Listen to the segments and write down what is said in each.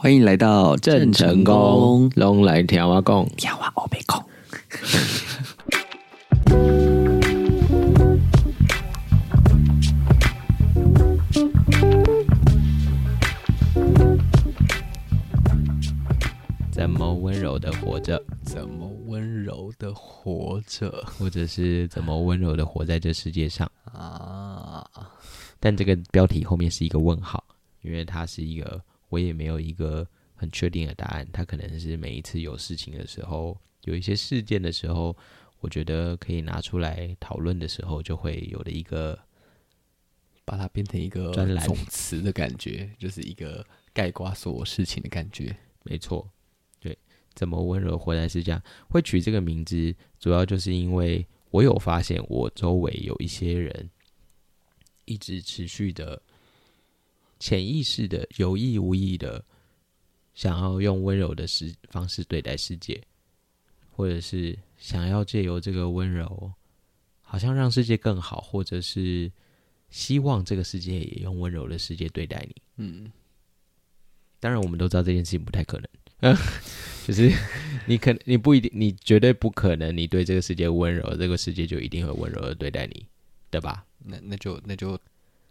欢迎来到郑成功，龙来调啊讲，跳啊欧贝控。怎么温柔的活着，怎么温柔的活着或者是怎么温柔的活在这世界上？啊？但这个标题后面是一个问号，因为它是一个我也没有一个很确定的答案。它可能是每一次有事情的时候，有一些事件的时候，我觉得可以拿出来讨论的时候，就会有的一个把它变成一个专栏总词的感觉，就是一个概括所有事情的感觉。没错，对，怎么温柔活在世界上？会取这个名字，主要就是因为我有发现，我周围有一些人一直持续的、潜意识的、有意无意的，想要用温柔的世方式对待世界，或者是想要借由这个温柔，好像让世界更好，或者是希望这个世界也用温柔的世界对待你。嗯，当然，我们都知道这件事情不太可能，就是你可你不一定，你绝对不可能，你对这个世界温柔，这个世界就一定会温柔的对待你，对吧？那那就那就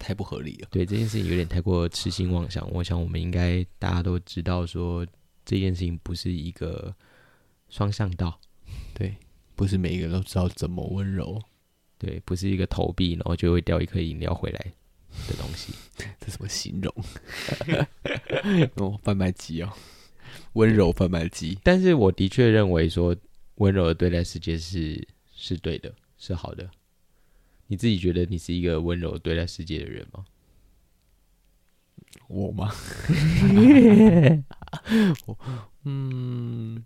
太不合理了。对这件事情有点太过痴心妄想。我想我们应该大家都知道，说这件事情不是一个双向道，对，不是每一个人都知道怎么温柔，对，不是一个投币然后就会掉一颗饮料回来的东西。这怎么形容？哦，贩卖机哦，温柔贩卖机。但是我的确认为说，温柔的对待世界是是对的，是好的。你自己觉得你是一个温柔对待世界的人吗？我吗？我嗯，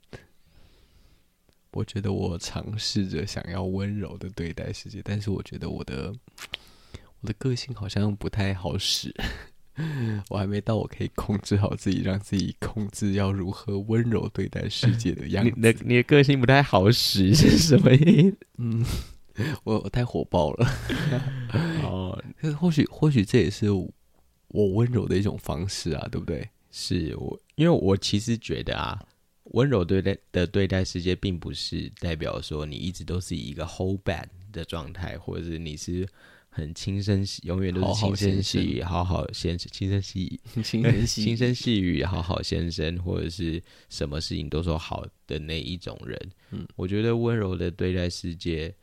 我觉得我尝试着想要温柔的对待世界，但是我觉得我的我的个性好像不太好使，我还没到我可以控制好自己，让自己控制要如何温柔对待世界的样子 你子。的你的个性不太好使是什么意思？嗯，我我太火爆了。哦，或许或许这也是我温柔的一种方式啊，对不对？是我，因为我其实觉得啊，温柔对待的对待世界，并不是代表说你一直都是一个 hold back 的状态，或者是你是很轻声细，永远都是轻声细语，好好先生，轻声细语，轻声细 轻声细语，好好先生，或者是什么事情都说好的那一种人。嗯，我觉得温柔的对待世界，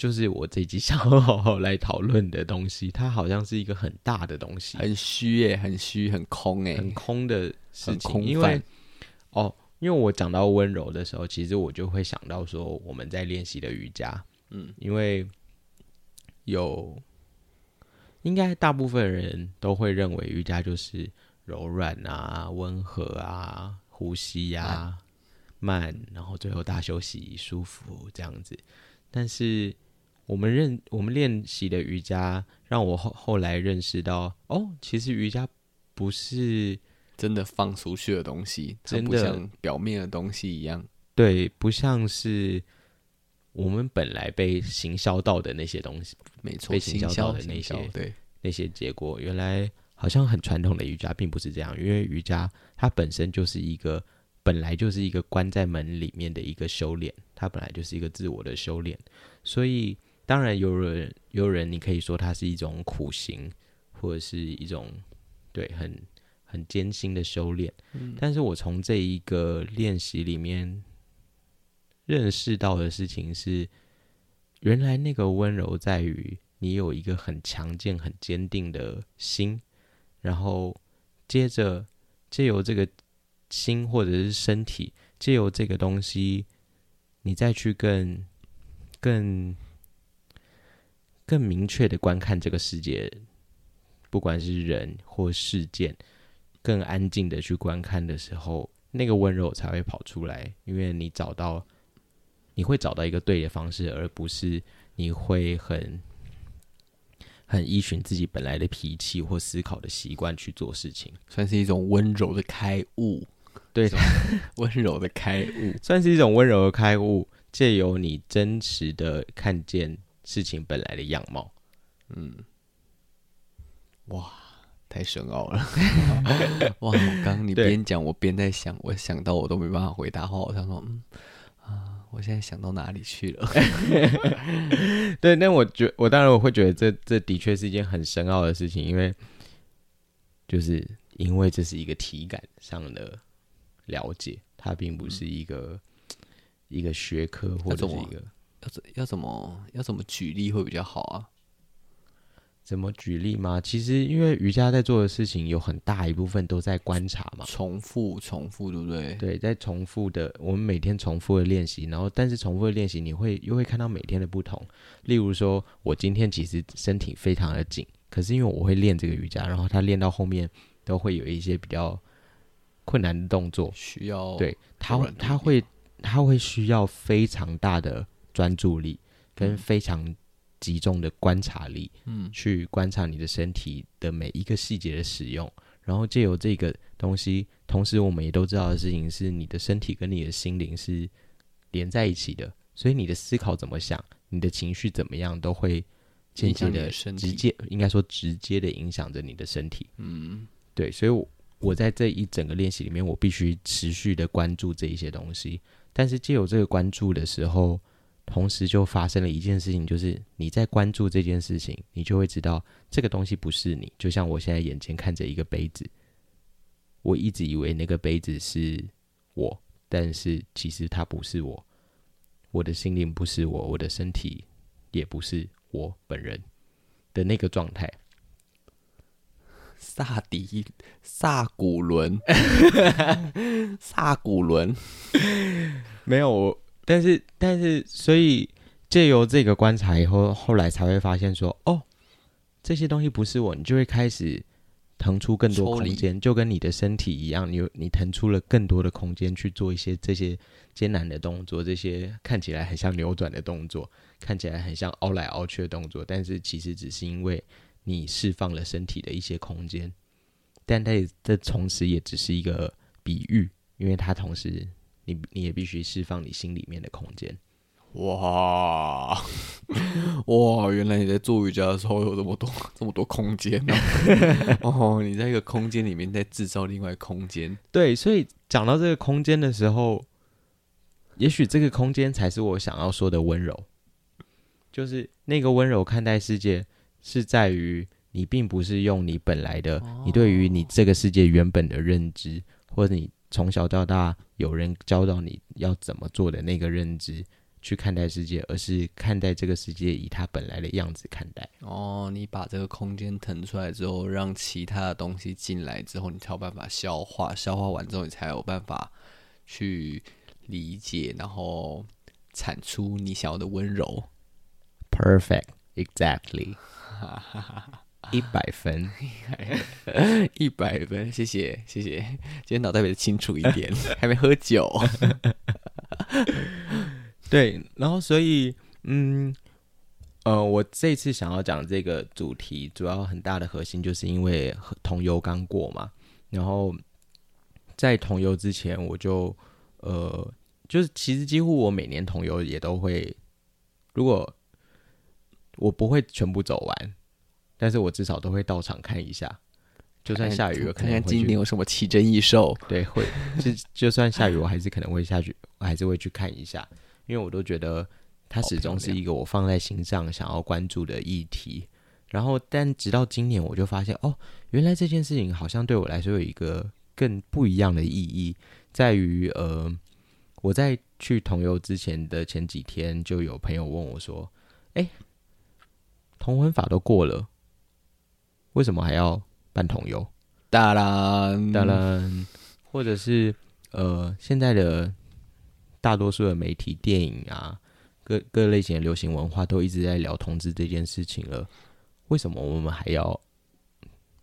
就是我这一集想要好好来讨论的东西。它好像是一个很大的东西，很虚耶，很虚，很空哎，很空的事情。因为哦，因为我讲到温柔的时候，其实我就会想到说我们在练习的瑜伽，嗯，因为有应该大部分人都会认为瑜伽就是柔软啊、温和啊、呼吸啊、慢，然后最后大休息、舒服这样子。但是我们认我们练习的瑜伽，让我后后来认识到，哦，其实瑜伽不是真的放出去的东西，真的像表面的东西一样。对，不像是我们本来被行销到的那些东西，没错，被行销到的那些对，那些结果，原来好像很传统的瑜伽并不是这样，因为瑜伽它本身就是一个本来就是一个关在门里面的一个修炼，它本来就是一个自我的修炼，所以当然有人有人你可以说它是一种苦行，或者是一种对很很艰辛的修炼，嗯。但是我从这一个练习里面认识到的事情是，原来那个温柔在于你有一个很强健、很坚定的心，然后接着借由这个心或者是身体，借由这个东西，你再去更更更明确的观看这个世界，不管是人或事件，更安静的去观看的时候，那个温柔才会跑出来，因为你找到，你会找到一个对的方式，而不是你会很很依循自己本来的脾气或思考的习惯去做事情。算是一种温柔的开悟，对，温柔的开悟。算是一种温柔的开悟，借由你真实的看见事情本来的样貌。嗯，哇，太深奥了。哇，我刚刚你边讲，我边在想，我想到我都没办法回答话，我想说，嗯啊，我现在想到哪里去了？对，那我觉我当然我会觉得这这的确是一件很深奥的事情，因为就是因为这是一个体感上的了解，它并不是一个、一个学科或者是一个要怎要怎么要怎么举例会比较好啊？怎么举例吗？其实因为瑜伽在做的事情有很大一部分都在观察嘛，重复重复，对不对？对，在重复的，我们每天重复的练习，然后但是重复的练习，你会又会看到每天的不同。例如说，我今天其实身体非常的紧，可是因为我会练这个瑜伽，然后它练到后面都会有一些比较困难的动作，需要对它柔软度一点它会它会需要非常大的专注力跟非常集中的观察力，嗯。去观察你的身体的每一个细节的使用，然后借由这个东西，同时我们也都知道的事情是，你的身体跟你的心灵是连在一起的，所以你的思考怎么想，你的情绪怎么样，都会间接的的直接应该说直接的影响着你的身体。嗯。对，所以我，我在这一整个练习里面，我必须持续的关注这一些东西。但是，借由这个关注的时候，同时就发生了一件事情，就是你在关注这件事情，你就会知道这个东西不是你。就像我现在眼前看着一个杯子，我一直以为那个杯子是我，但是其实它不是我。我的心灵不是我，我的身体也不是我本人的那个状态。萨迪萨古伦，萨古伦，没有我，但是但是，所以借由这个观察以后，后来才会发现说，哦，这些东西不是我，你就会开始腾出更多空间，就跟你的身体一样，你有你腾出了更多的空间去做一些这些艰难的动作，这些看起来很像扭转的动作，看起来很像凹来凹去的动作，但是其实只是因为你释放了身体的一些空间，但它也这同时也只是一个比喻，因为它同时你你也必须释放你心里面的空间。哇 哇！原来你在做瑜伽的时候有这么多 这么多空间呢、哦，你在一个空间里面在制造另外空间，对，所以讲到这个空间的时候，也许这个空间才是我想要说的温柔，就是那个温柔看待世界是在于你并不是用你本来的，你对于你这个世界原本的认知，或者你从小到大有人教导你要怎么做的那个认知去看待世界，而是看待这个世界以它本来的样子看待。哦，你把这个空间腾出来之后，让其他的东西进来之后，你才有办法消化，消化完之后，你才有办法去理解，然后产出你想要的温柔。Perfect, exactly，一百分。一百分，谢谢谢谢，今天脑袋比较清楚一点，还没喝酒。对，然后所以，嗯，呃，我这次想要讲这个主题，主要很大的核心就是因为同游刚过嘛，然后在同游之前，我就呃，就是其实几乎我每年同游也都会，如果我不会全部走完，但是我至少都会到场看一下，就算下雨，我可看看今年有什么奇珍异兽。对，会 就就算下雨，我还是可能会下去，我还是会去看一下，因为我都觉得它始终是一个我放在心上想要关注的议题。然后，但直到今年，我就发现哦，原来这件事情好像对我来说有一个更不一样的意义，在于呃，我在去同游之前的前几天，就有朋友问我说：“哎，同婚法都过了，为什么还要办同游？”当然，当然，或者是呃，现在的大多数的媒体、电影啊，各各类型的流行文化都一直在聊同志这件事情了，为什么我们还要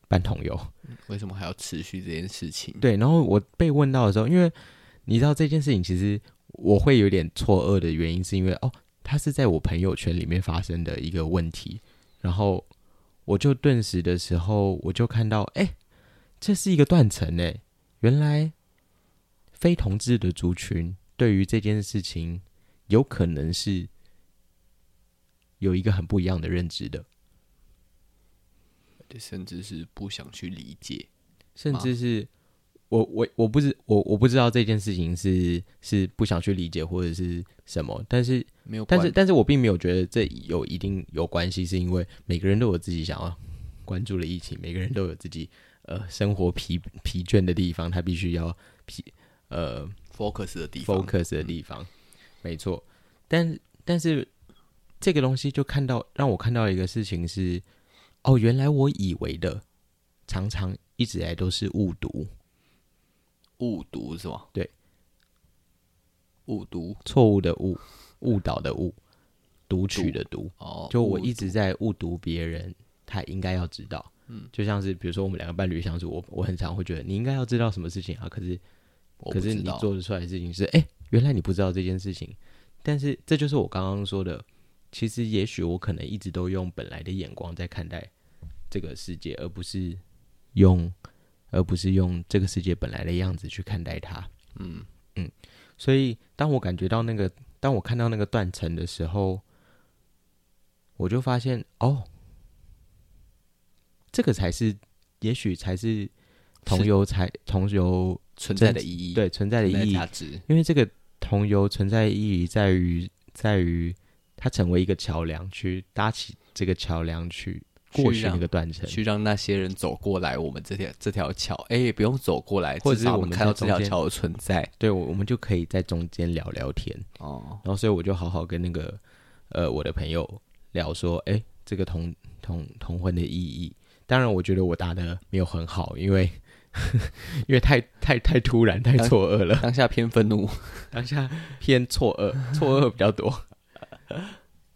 办同游？为什么还要持续这件事情？对，然后我被问到的时候，因为你知道这件事情，其实我会有点错愕的原因，是因为哦，它是在我朋友圈里面发生的一个问题，然后我就顿时的时候，我就看到，哎，这是一个断层哎，原来非同志的族群对于这件事情，有可能是有一个很不一样的认知的。甚至是不想去理解。甚至是我我我不知我我不知道这件事情是是不想去理解或者是什么，但是没有，但是但是我并没有觉得这有一定有关系，是因为每个人都有自己想要关注的疫情，每个人都有自己呃生活疲疲倦的地方，他必须要疲呃 focus 的地方，focus 的地方，没错。但但是这个东西就看到让我看到一个事情是，哦，原来我以为的常常一直以来都是误读，误读是吗？对，误读错误的误，误导的误，读取的读。哦，就我一直在误读别人，他应该要知道。嗯，就像是比如说我们两个伴侣相处，我我很常会觉得你应该要知道什么事情啊，可是可是你做得出来的事情是，哎、原来你不知道这件事情。但是这就是我刚刚说的，其实也许我可能一直都用本来的眼光在看待这个世界，而不是用而不是用这个世界本来的样子去看待它。嗯。嗯，所以当我感觉到那个，当我看到那个断层的时候，我就发现哦，这个才是，也许才是同游才同游存在的意义，对存在的意义，价值，因为这个同游存在的意义在于在于它成为一个桥梁，去搭起这个桥梁去过去那个断层。去让那些人走过来，我们这条这条桥，哎、也不用走过来，或者是我们们看到这条桥的存在。对，我我们就可以在中间聊聊天。哦，然后所以我就好好跟那个呃我的朋友聊说，哎，这个同同同婚的意义。当然，我觉得我答的没有很好，因为 因为太太太突然，太错愕了，当下偏愤怒，当下偏错愕，错愕比较多。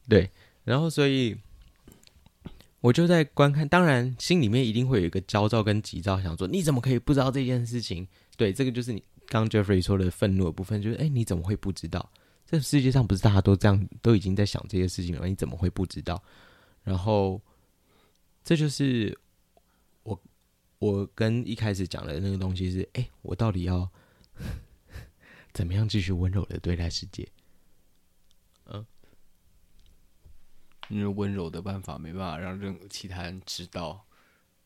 对，然后所以我就在观看，当然心里面一定会有一个焦躁跟急躁，想说你怎么可以不知道这件事情？对，这个就是你刚 Jeffrey 说的愤怒的部分，就是哎，你怎么会不知道？这世界上不是大家都这样，都已经在想这些事情了，你怎么会不知道？然后这就是我我跟一开始讲的那个东西是，哎，我到底要 怎么样继续温柔的对待世界？嗯因为温柔的办法没办法让任何其他人知道，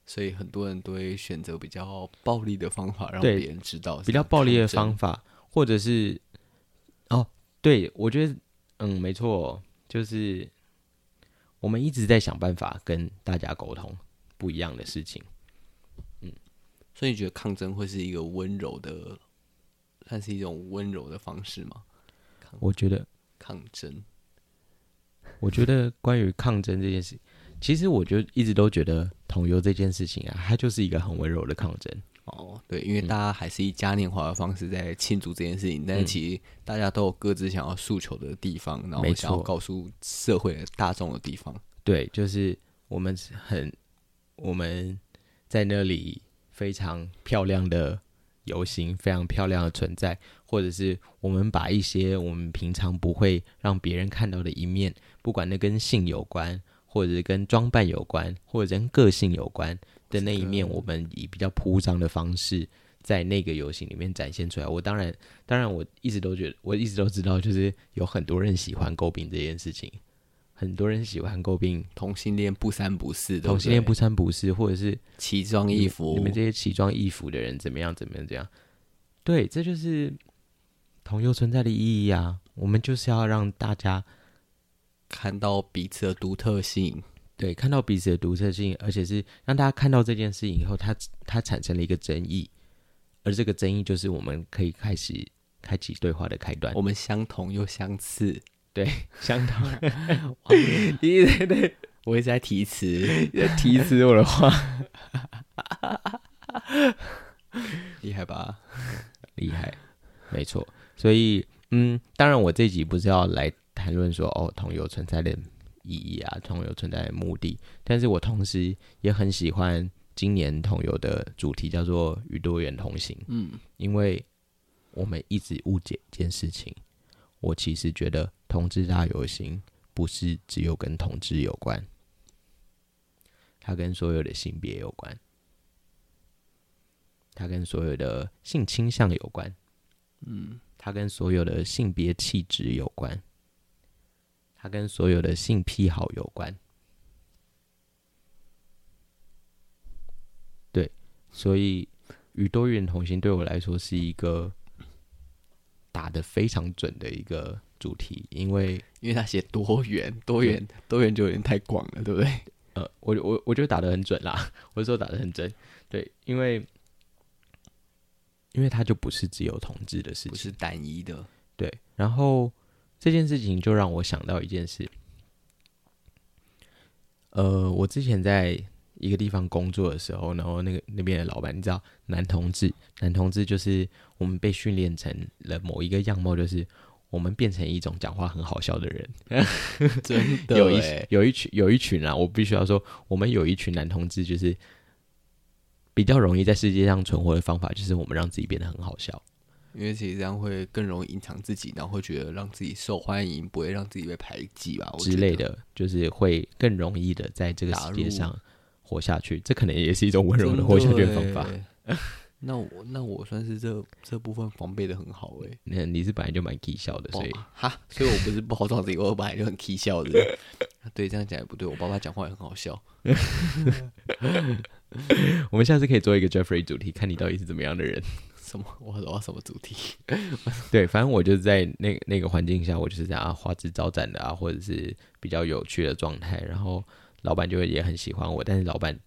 所以很多人都会选择比较暴力的方法让别人知道，比较暴力的方法，或者是哦，对我觉得嗯，没错，就是我们一直在想办法跟大家沟通不一样的事情。嗯所以你觉得抗争会是一个温柔的，算是一种温柔的方式吗？我觉得，抗争，我觉得关于抗争这件事，其实我就一直都觉得同游这件事情啊，它就是一个很温柔的抗争。哦，对，因为大家还是以嘉年华的方式在庆祝这件事情，但是其实大家都有各自想要诉求的地方，然后想要告诉社会的大众的地方。对，就是我们很我们在那里非常漂亮的游行，非常漂亮的存在，或者是我们把一些我们平常不会让别人看到的一面，不管那跟性有关，或者是跟装扮有关，或者跟个性有关的那一面，我们以比较铺张的方式。在那个游行里面展现出来，我当然，当然，我一直都觉得，我一直都知道，就是有很多人喜欢诟病这件事情，很多人喜欢诟病同性恋不三不四，对对同性恋不三不四，或者是奇装异服，你们这些奇装异服的人怎么样怎么样怎样？对，这就是同游存在的意义啊！我们就是要让大家看到彼此的独特性，对看到彼此的独特性，而且是让大家看到这件事情以后，它它产生了一个争议，而这个争议就是我们可以开始开启对话的开端我。们相同又相似。对，相同 对对对，我一直在提词，在提词我的话，厉害吧？厉害，没错。所以，嗯，当然，我这集不是要来谈论说哦，同游存在的意义啊，同游存在的目的，但是我同时也很喜欢今年同游的主题叫做“与多元同行”。嗯，因为我们一直误解一件事情，我其实觉得同志大游行不是只有跟同志有关，它跟所有的性别有关，它跟所有的性倾向有关，嗯，它跟所有的性别气质有关，它跟所有的性癖好有关。对所以与多元同行对我来说是一个打的非常准的一个主题，因为因为他写多元，多元，多元就有点太广了，对不对？呃，我我我觉得打的很准啦，我说打的很准，对，因为因为它就不是只有同志的事情，不是单一的。对，然后这件事情就让我想到一件事，呃，我之前在一个地方工作的时候，然后那个那边的老板，你知道，男同志，男同志就是我们被训练成了某一个样貌，就是我们变成一种讲话很好笑的人，真的有一欸有一群有一群啊，我必须要说，我们有一群男同志，就是比较容易在世界上存活的方法，就是我们让自己变得很好笑。因为其实这样会更容易隐藏自己，然后会觉得让自己受欢迎，不会让自己被排挤吧？之类的，就是会更容易的在这个世界上活下去。这可能也是一种温柔的活下去的方法。那我那我算是这这部分防备的很好哎、那你是本来就蛮搞笑的，所以哦哈，所以我不是包装自己，我本来就很 k 笑的。对，这样讲也不对，我爸爸讲话也很好笑。我们下次可以做一个 Jeffrey 主题，看你到底是怎么样的人。什么？我我什么主题？对，反正我就是在那那个环境下，我就是这样，花枝招展的啊，或者是比较有趣的状态，然后老板就会也很喜欢我，但是老板，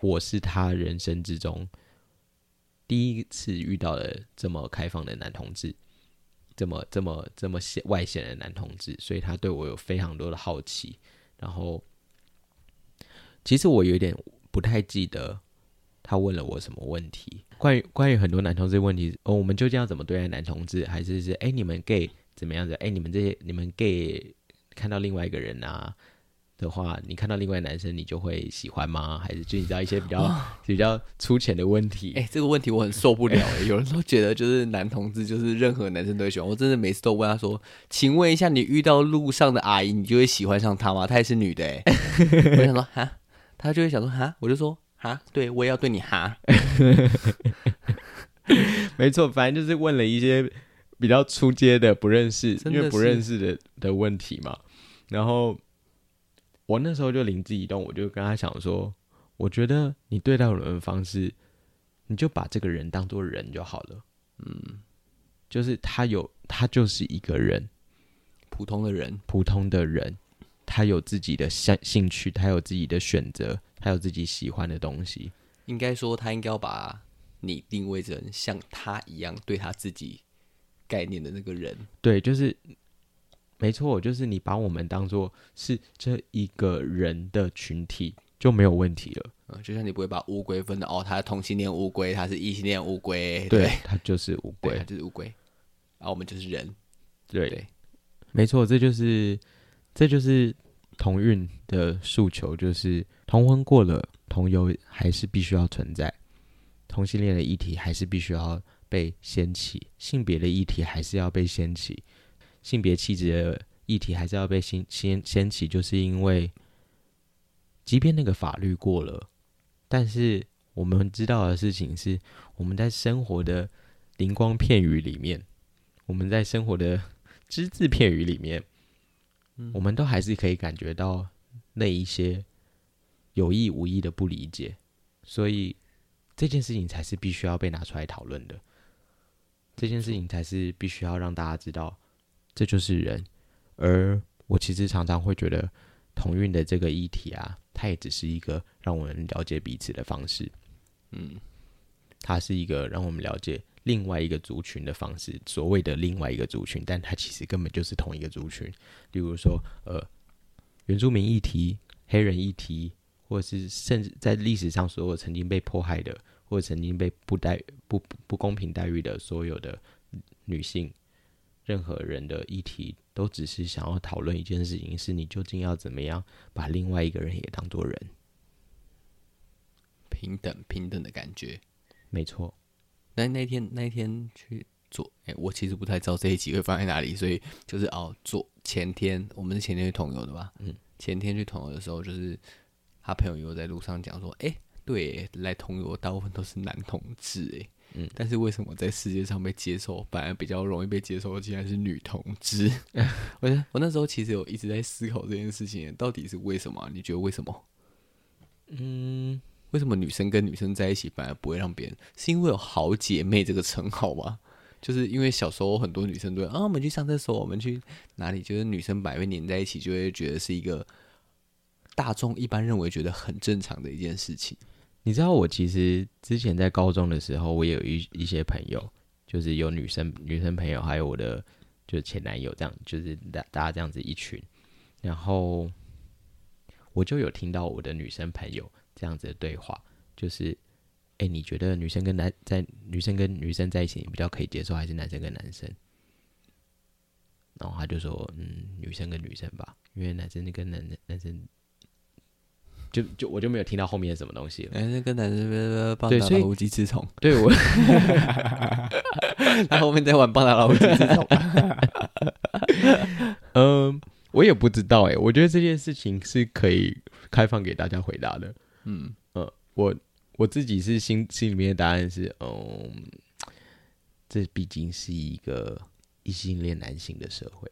我是他人生之中第一次遇到了这么开放的男同志，这么这么这么外显的男同志，所以他对我有非常多的好奇，然后其实我有点不太记得他问了我什么问题。关于关于很多男同志问题，哦，我们究竟要怎么对待男同志？还是是哎，你们 gay 怎么样子？哎，你们这些你们 gay 看到另外一个人啊的话，你看到另外男生，你就会喜欢吗？还是就你知道一些比较、比较粗浅的问题？哎、这个问题我很受不了、欸。有人都觉得就是男同志就是任何男生都会喜欢，我真的每次都问他说：“请问一下，你遇到路上的阿姨，你就会喜欢上她吗？她也是女的、欸。”我想说哈，他就会想说哈，我就说哈，对我也要对你哈。没错，反正就是问了一些比较出街的不认识，因为不认识的的问题嘛。然后我那时候就灵机一动，我就跟他讲说，我觉得你对待人的方式，你就把这个人当做人就好了。嗯，就是他有，他就是一个人，普通的人，普通的人，他有自己的兴兴趣，他有自己的选择，他有自己喜欢的东西。应该说他应该要把你定位成像他一样对他自己概念的那个人。对，就是没错，就是你把我们当做是这一个人的群体就没有问题了。嗯，就像你不会把乌龟分的哦，他是同性恋乌龟，他是异性恋乌龟，对他，，就是乌，龟他。就是乌龟，然后我们就是人，对，对没错，这就是这就是同运的诉求，就是同婚过了，同游还是必须要存在，同性恋的议题还是必须要被掀起，性别的议题还是要被掀起，性别气质的议题还是要被掀掀掀起，就是因为，即便那个法律过了，但是我们知道的事情是，我们在生活的灵光片语里面，我们在生活的只字片语里面，我们都还是可以感觉到那一些有意无意的不理解，所以这件事情才是必须要被拿出来讨论的。这件事情才是必须要让大家知道，这就是人。而我其实常常会觉得，同运的这个议题啊，它也只是一个让我们了解彼此的方式。嗯，它是一个让我们了解另外一个族群的方式，所谓的另外一个族群，但它其实根本就是同一个族群。例如说，呃，原住民议题、黑人议题，或者是甚至在历史上所有曾经被迫害的，或者曾经被不待不不不公平待遇的所有的女性，任何人的议题，都只是想要讨论一件事情：是你究竟要怎么样把另外一个人也当做人？平等平等的感觉。没错，那那天那天去做，哎、我其实不太知道这一集会放在哪里，所以就是哦，做前天我们是前天去同游的吧？嗯，前天去同游的时候，就是他朋友又在路上讲说，哎、对，来同游大部分都是男同志，哎，嗯但是为什么在世界上被接受，反而比较容易被接受的竟然是女同志？我我那时候其实有一直在思考这件事情，到底是为什么啊？你觉得为什么？嗯，为什么女生跟女生在一起反而不会让别人？是因为有好姐妹这个称号吗？就是因为小时候很多女生都会啊，我们去上厕所，我们去哪里？就是女生百会黏在一起，就会觉得是一个大众一般认为觉得很正常的一件事情。你知道我其实之前在高中的时候，我也有一一些朋友，就是有女生女生朋友，还有我的就是前男友这样，就是大大家这样子一群，然后我就有听到我的女生朋友。这样子的对话，就是，哎，你觉得女生跟男在女生跟女生在一起，你比较可以接受，还是男生跟男生？然后他就说，嗯，女生跟女生吧，因为男生跟男男生，就就我就没有听到后面什么东西了。男生跟男生对，所以无机之虫，对我 他后面在玩棒打老无机之虫。嗯，我也不知道哎，我觉得这件事情是可以开放给大家回答的。嗯呃，我我自己是心心里面的答案是，嗯，这毕竟是一个异性恋男性的社会。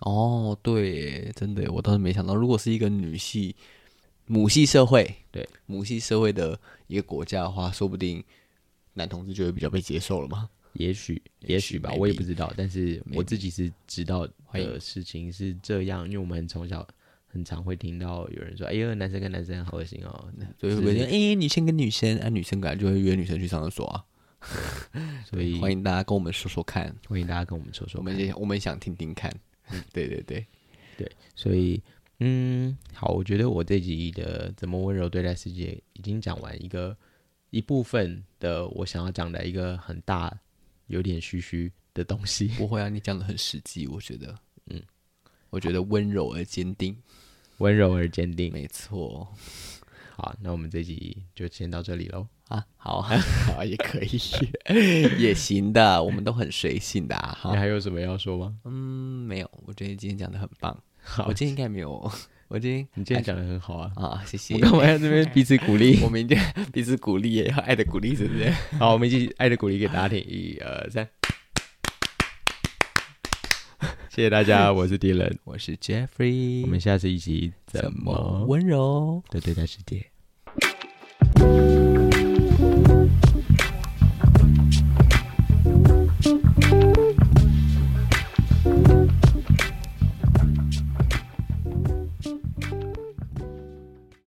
哦，对，真的，我倒是没想到，如果是一个女系母系社会，对母系社会的一个国家的话，说不定男同志就会比较被接受了吗？也许，也许吧，我也不知道。但是我自己是知道的事情是这样，因为我们从小。很常会听到有人说：“哎呦，男生跟男生好恶心哦。”所以会说：“哎，女生跟女生，啊，女生本来就会约女生去上厕所啊。”所以欢迎大家跟我们说说看，欢迎大家跟我们说说，我们也我们想听听看。对对对 对，所以嗯，好，我觉得我这集的怎么温柔对待世界已经讲完一个一部分的我想要讲的一个很大有点虚虚的东西。不会啊，你讲的很实际，我觉得，嗯，我觉得温柔而坚定。温柔而坚定，没错。好，那我们这集就先到这里喽。啊，好，好，也可以，也行的。我们都很随性的。你还有什么要说吗？嗯，没有。我觉得今天讲的很棒。好，我今天应该没有。我今天你今天讲的很好啊。啊，谢谢。我干嘛在这边彼此鼓励？我们一定彼此鼓励，要爱的鼓励，是不是？好，我们一起爱的鼓励给大家听。一二三。谢谢大家，我是迪伦，我是 Jeffrey，我们下次一起怎么？温柔？的对待世界。